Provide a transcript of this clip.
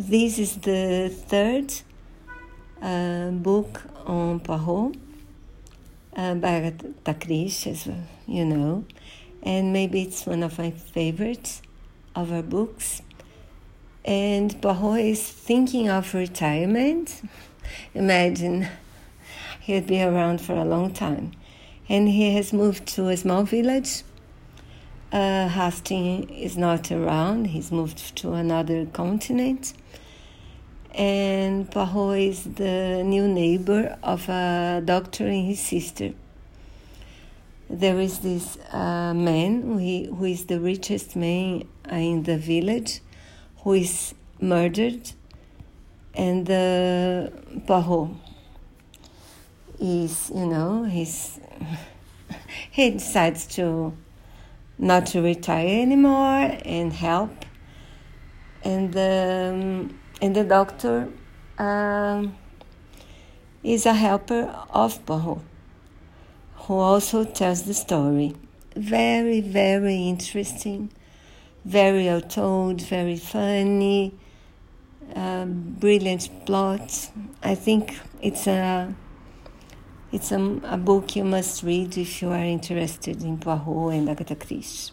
This is the third uh, book on Poirot uh, by Christie, as you know, and maybe it's one of my favorites of her books. And Poirot is thinking of retirement. Imagine he'd be around for a long time. And he has moved to a small village. Uh, Hastings is not around, he's moved to another continent. And Poirot is the new neighbor of a doctor and his sister. There is this uh, man who, who is the richest man in the village who is murdered, and uh, Poirot is, you know, he's he decides to not to retire anymore and help, and um, and the doctor um, is a helper of Poirot, who also tells the story. Very, very interesting, very well told, very funny, uh, brilliant plot. I think it's a it's a, a book you must read if you are interested in Poirot and Agatha Christie.